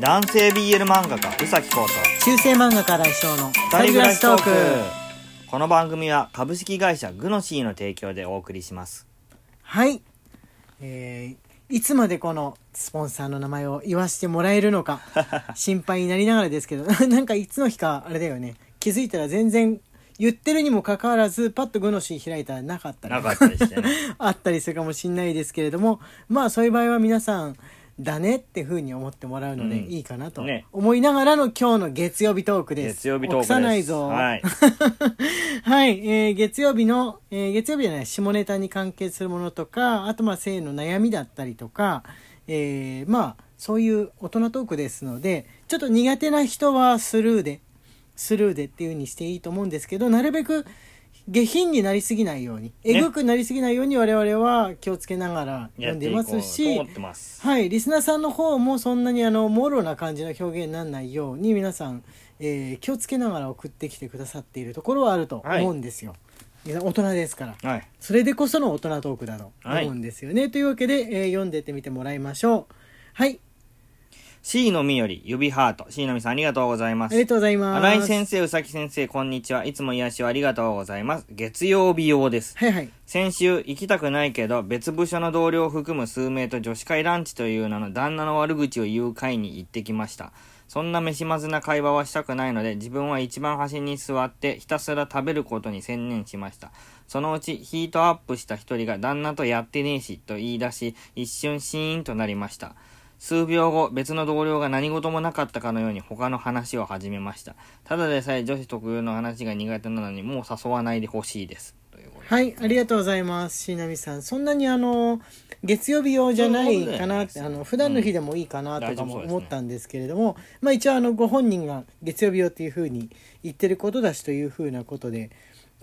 男性 BL 漫画家宇崎浩と中世漫画家来翔の二人暮らしトーク。この番組は株式会社グノシーの提供でお送りします。はい。えー、いつまでこのスポンサーの名前を言わせてもらえるのか 心配になりながらですけど なんかいつの日かあれだよね。気づいたら全然言ってるにもかかわらずパッとグノシー開いたらなかったりね。あったりするかもしれないですけれどもまあそういう場合は皆さんだねってふうに思ってもらうのでうん。いいかなとね。思いながらの今日の月曜日トークです。月曜日トークです。臆さないぞ。はい。はい、えー月曜日の、えー月曜日じゃない下ネタに関係するものとかあとまあ性の悩みだったりとか、えーまあそういう大人トークですのでちょっと苦手な人はスルーでスルーでっていう風にしていいと思うんですけどなるべく下品になりすぎないようにえぐくなりすぎないように我々は気をつけながら読んでいます。しはい、リスナーさんの方もそんなにあのもろな感じの表現にならないように皆さん、えー気をつけながら送ってきてくださっているところはあると思うんですよ。皆さん大人ですから。はい。それでこその大人トークだと思うんですよね。というわけで、えー読んでってみてもらいましょう。はい、C のみより指ハート。C のみさんありがとうございます。ありがとうございます。新井先生宇崎先生こんにちは。いつも癒しをありがとうございます。月曜日用です。はいはい。先週行きたくないけど別部署の同僚を含む数名と女子会ランチという名の旦那の悪口を言う会に行ってきました。そんな飯まずな会話はしたくないので自分は一番端に座ってひたすら食べることに専念しました。そのうちヒートアップした一人が旦那とやってねえしと言い出し一瞬シーンとなりました数秒後、別の同僚が何事もなかったかのように他の話を始めました。ただでさえ女子特有の話が苦手なのにもう誘わないでほしいです。ということではい、ありがとうございます。しなみさん。そんなにあの、月曜日用じゃないかなって、そういうことじゃないですあの、普段の日でもいいかなとかも思ったんですけれども、まあ一応あの、ご本人が月曜日用っていうふうに言ってることだしというふうなことで、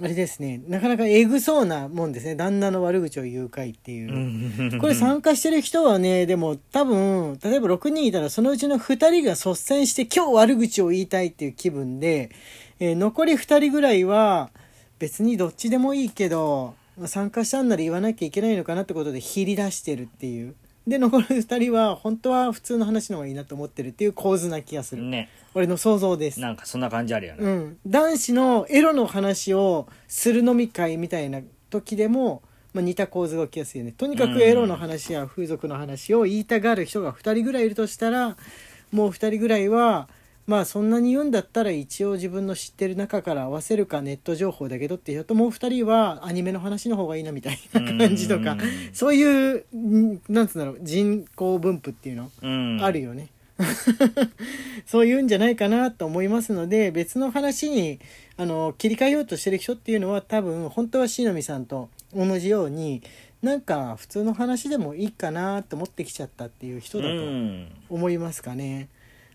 あれですね、なかなかえぐそうなもんですね。旦那の悪口を言う会っていう。これ参加してる人はね、でも多分、例えば6人いたらそのうちの2人が率先して今日悪口を言いたいっていう気分で、えー残り2人ぐらいは別にどっちでもいいけど、まあ参加したんなら言わなきゃいけないのかなってことで切り出してるっていう。で、残り2人は本当は普通の話の方がいいなと思ってるっていう構図な気がする。ね。俺の想像です。なんかそんな感じあるよね。うん、男子のエロの話をする飲み会みたいな時でも、まあ、似た構図が起きやすいよねとにかくエロの話や風俗の話を言いたがる人が2人ぐらいいるとしたらもう2人ぐらいはまあそんなに言うんだったら一応自分の知ってる中から合わせるかネット情報だけどって人ともう2人はアニメの話の方がいいなみたいな感じとかうんそういうんなんつうんだろう人口分布っていうの？うん。あるよね。そういうんじゃないかなと思いますので別の話にあの切り替えようとしてる人っていうのは多分本当はしのみさんと同じようになんか普通の話でもいいかなと思ってきちゃったっていう人うだとん。思いますかね。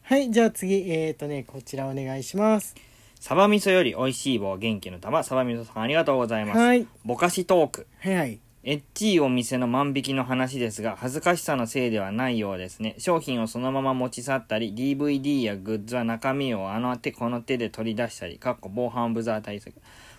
はいじゃあ次えっ、とねこちらお願いします。サバ味噌より美味しい棒元気の玉、サバ味噌さんありがとうございます。はいぼかしトーク。はいはい。エッチいお店の万引きの話ですが、恥ずかしさのせいではないようですね。商品をそのまま持ち去ったり、DVD やグッズは中身をあの手この手で取り出したり、かっこ防犯ブザー対策。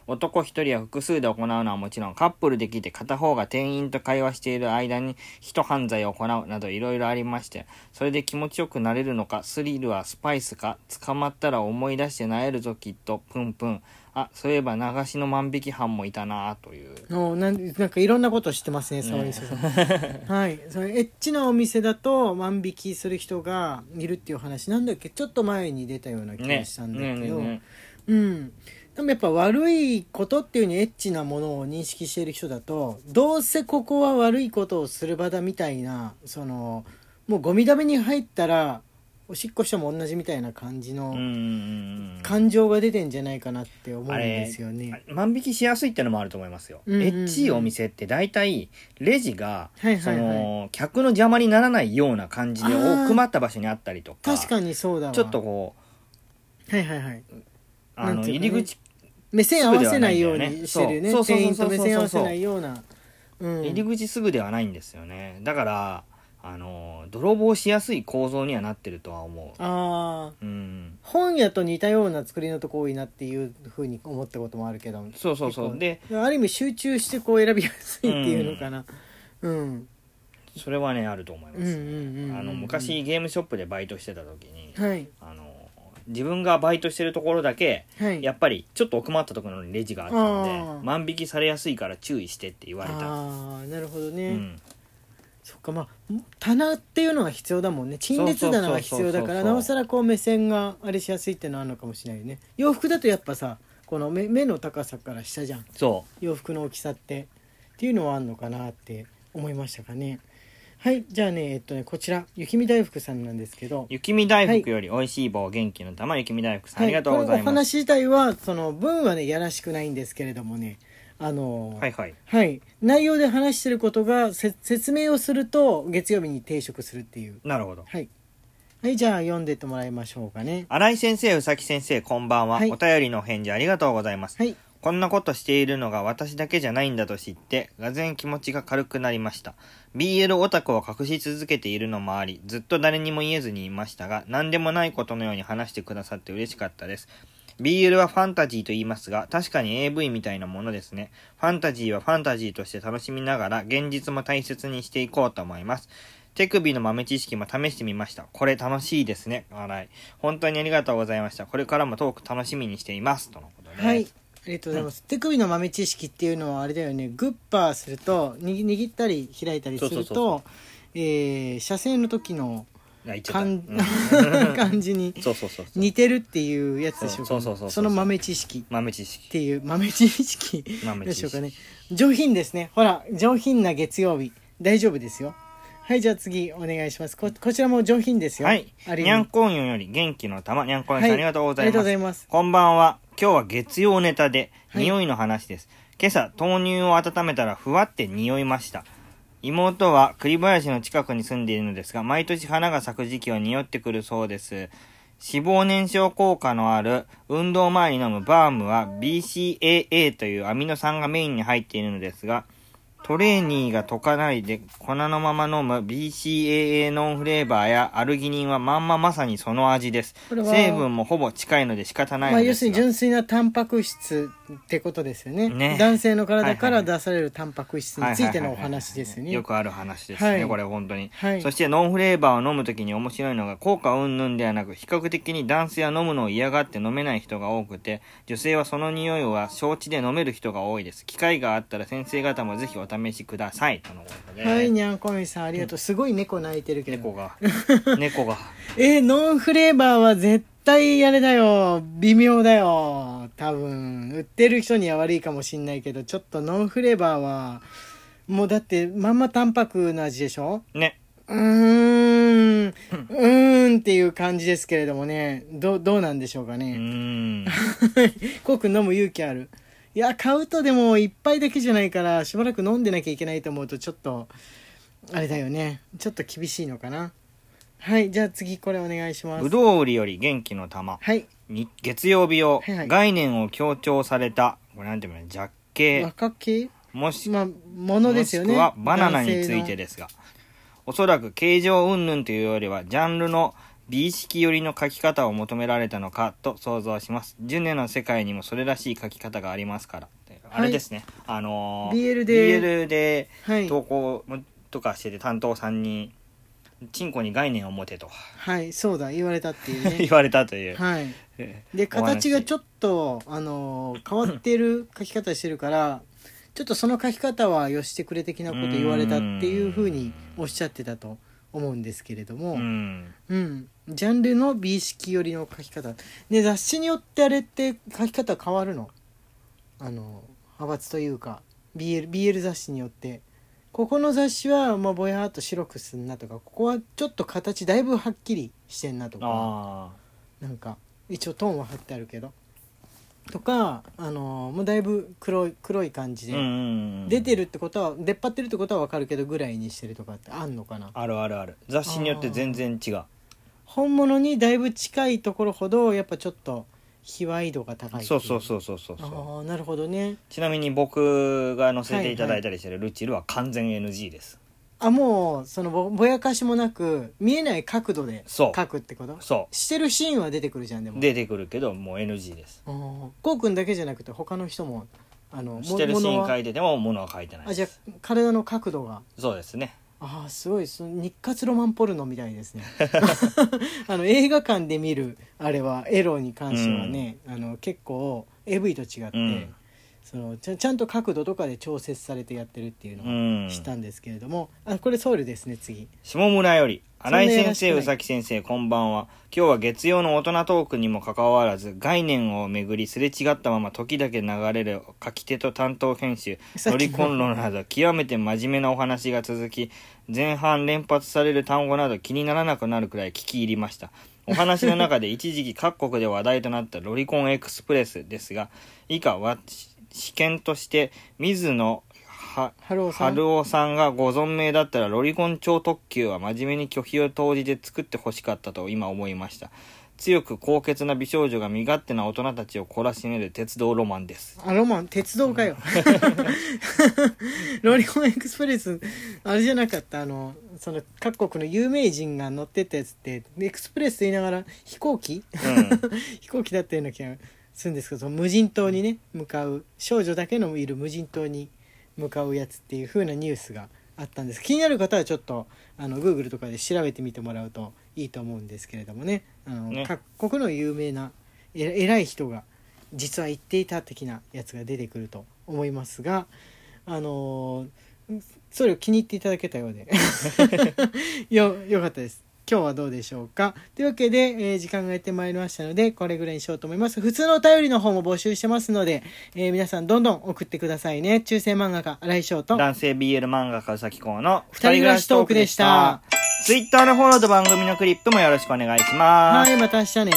男一人や複数で行うのはもちろん、カップルで来て片方が店員と会話している間に人犯罪を行うなどいろいろありまして、それで気持ちよくなれるのか、スリルはスパイスか、捕まったら思い出してなえるぞきっと、プンプン。あ、そういえば流しの万引き犯もいたなという。おなんなんかいろんなこと知ってますね、沢井さん。はい、それエッチなお店だと万引きする人がいるっていう話なんだっけちょっと前に出たような気がねしたんだけど、ねねねうん。でもやっぱ悪いことっていうにエッチなものを認識している人だとどうせここは悪いことをする場だみたいなそのもうゴミだめに入ったらおしっこしても同じみたいな感じの感情が出てんじゃないかなって思うんですよね。万引きしやすいってのもあると思いますよ、エッチいお店って大体レジが、はいその客の邪魔にならないような感じで奥まった場所にあったりとか確かにそうだわ。ちょっとこうはいはいはいあの入り口、目線合わせないようにしてるよね店員と目線合わせないような。うん。入り口すぐではないんですよね。だからあの泥棒しやすい構造にはなってるとは思う。ああうん。本屋と似たような作りのとこ多いなっていうふうに思ったこともあるけど。そうそうそう。である意味集中してこう選びやすいっていうのかな。うん、それはねあると思います、昔ゲームショップでバイトしてた時に、はい。あの自分がバイトしてるところだけはい。やっぱりちょっと奥まったところにレジがあったので万引きされやすいから注意してって言われた、ああなるほどね、うん、そっかまあ棚っていうのが必要だもんね。陳列棚が必要だからそうそうそうそうなおさらこう目線があれしやすいっていうのはあるのかもしれないよね。洋服だとやっぱさこの目目の高さから下じゃん。そ洋服の大きさって。っていうのはあるのかなって思いましたかねはいじゃあねえっとねこちら雪見大福さんなんですけど。う雪見大福より美味しい棒元気の玉雪見大福さん、ありがとうございます。話自体はその文はねやらしくないんですけれどもね。あのはいはい。はい。内容で話してることがせ説明をすると月曜日に定食するっていう。なるほど。はい。はいじゃあ読んでってもらいましょうかね。新井先生宇崎先生こんばんは、はい。お便りのお返事ありがとうございます、はいこんなことしているのが私だけじゃないんだと知って、がぜん気持ちが軽くなりました。BL オタクを隠し続けているのもあり、ずっと誰にも言えずにいましたが、何でもないことのように話してくださって嬉しかったです。BL はファンタジーと言いますが、確かに AV みたいなものですね。ファンタジーはファンタジーとして楽しみながら、現実も大切にしていこうと思います。手首の豆知識も試してみました。これ楽しいですね。笑い。本当にありがとうございました。これからもトーク楽しみにしています。とのことです。はいありがとうございます、手首の豆知識っていうのはあれだよね。グッパーするとに握ったり開いたりするとえー射精の時の感うん。感じに。似てるっていうやつでしょうか、その豆知識。豆知っ識。ていう豆知識でしょうかね。上品ですね。ほら上品な月曜日。大丈夫ですよはいじゃあ次お願いしますここちらも上品ですよはい。ある意味にゃんこんよんより元気の玉、にゃんこんよんさん、はいありがとうございありがとうます。ございますこんばんは。今日は月曜ネタで、はい匂いの話です。今朝、豆乳を温めたら、ふわって匂いました。妹は栗林の近くに住んでいるのですが、毎年花が咲く時期は匂ってくるそうです。脂肪燃焼効果のある運動前に飲むバームは BCAA というアミノ酸がメインに入っているのですが、トレーニーが溶かないで粉のまま飲む BCAA ノンフレーバーやアルギニンはまんままさにその味です。成分もほぼ近いので仕方ないまあ、要のですすが。るに純粋なタンパク質ってことですよね。ね。男性の体から出されるタンパク質についてのお話ですよね。よくある話ですね、はい。これ本当に、はい。そしてノンフレーバーを飲むときに面白いのが効果云々ではなく比較的に男性は飲むのを嫌がって飲めない人が多くて女性はその匂いは承知で飲める人が多いです。機会があったら先生方もぜひお試しください。とのことで、はいにゃんこみさんありがとう。すごい猫鳴いてるけど。猫が。猫が。えーノンフレーバーは絶対あれだよ。微妙だよ。多分。売ってる人には悪いかもしんないけどちょっとノンフレーバーはもうだってまんまタンパクの味でしょ？ね。うーん。うーんっていう感じですけれどもね。どどうなんでしょうかね、ん。コウ君飲む勇気ある？いや買うとでも一杯だけじゃないからしばらく飲んでなきゃいけないと思うとちょっとあれだよね。ちょっと厳しいのかな。はいじゃあ次これお願いします。ぶどう売りより元気の玉。はい。に月曜日をはいはい。概念を強調されたこれなんていうの？弱系若系もしまあものですよね。もしくはバナナについてでですが、おそらく形状云々というよりは、ジャンルの美意識寄りの書き方を求められたのかと想像します。ジュネの世界にもそれらしい書き方がありますから。あれですね、あのー BL で。BL ではい。投稿とかしてて担当さんに、チンコに概念を持てと。はいそうだ言われたっていう 言ねわれたという。はい。え でお話形がちょっとあのー変わってる書き方してるからちょっとその書き方はよしてくれ的なこと言われたっていうふうにおっしゃってたと思うんですけれども、うん。うん、ジャンルの美意識寄りの書き方。で雑誌によってあれって書き方変わるの？あの派閥というか BL, BL 雑誌によって。ここの雑誌はもうぼやっと白くすんなとかここはちょっと形だいぶはっきりしてんなとか。あなんか一応トーンは貼ってあるけど。とかあのもうだいぶ黒い黒い感じで。出てるってことは出っ張ってるってことは分かるけどぐらいにしてるとかってあんのかな。あるあるある。雑誌によって全然違う。本物にだいぶ近いところほどやっぱちょっと卑猥度が高いそうそうそうそうそうそう。ああなるほどねちなみに僕が載せていただいたりしてるルチルは完全 NG です。あもうそのぼぼやかしもなく見えない角度でそう書くってこと？そしてるシーンは出てくるじゃんでもう。出てくるけど、もう NG です。こうくんだけじゃなくて他の人もあのもしてるシーン書いてても、ものは書いてないあじゃ。あ体の角度がそうですね。ああすごい。その日活ロマンポルノみたいですね。あの映画館で見るあれはエロに関してはね、あの結構 AV と違って、うん。そのちゃんと角度とかで調節されてやってるっていううのをん。知ったんですけれども、あこれソウルですね次。下村より新井先生そんなやらしくないうさき先生こんばんは。今日は月曜の大人トークにもかかわらず概念をめぐりすれ違ったまま時だけ流れる書き手と担当編集。さっきの乗りコンロなど極めて真面目なお話が続き前半連発される単語など気にならなくなるくらい聞き入りました。お話の中で一時期各国で話題となったロリコンエクスプレスですが以下は試験として水野はハローさん。春尾さんがご存命だったらロリコン超特急は真面目に拒否を投じて作ってほしかったと今思いました。強く高潔な美少女が身勝手な大人たちを懲らしめる鉄道ロマンです。あロマン？鉄道かよ。ロリコンエクスプレスあれじゃなかった？あのその各国の有名人が乗ってったやつってエクスプレスと言いながら飛行機？うん。飛行機だったような気がするんですけどその無人島にね向かう少女だけのいる無人島に向かうやつっていう風なニュースがあったんです。気になる方はちょっとあの Google とかで調べてみてもらうといいと思うんですけれどもね。あのね。各国の有名なえ偉い人が実は言っていた的なやつが出てくると思いますがあのーそれを気に入っていただけたようで。よよかったです今日はどうでしょうか？というわけで、えー時間がやってまいりましたのでこれぐらいにしようと思います。普通のお便りの方も募集してますので、えー皆さんどんどん送ってくださいね。中世漫画家新井翔と。男性 BL 漫画家崎公の二人暮らしトークでした。ツイッターのフォローと番組のクリップもよろしくお願いします。はいまた明日ね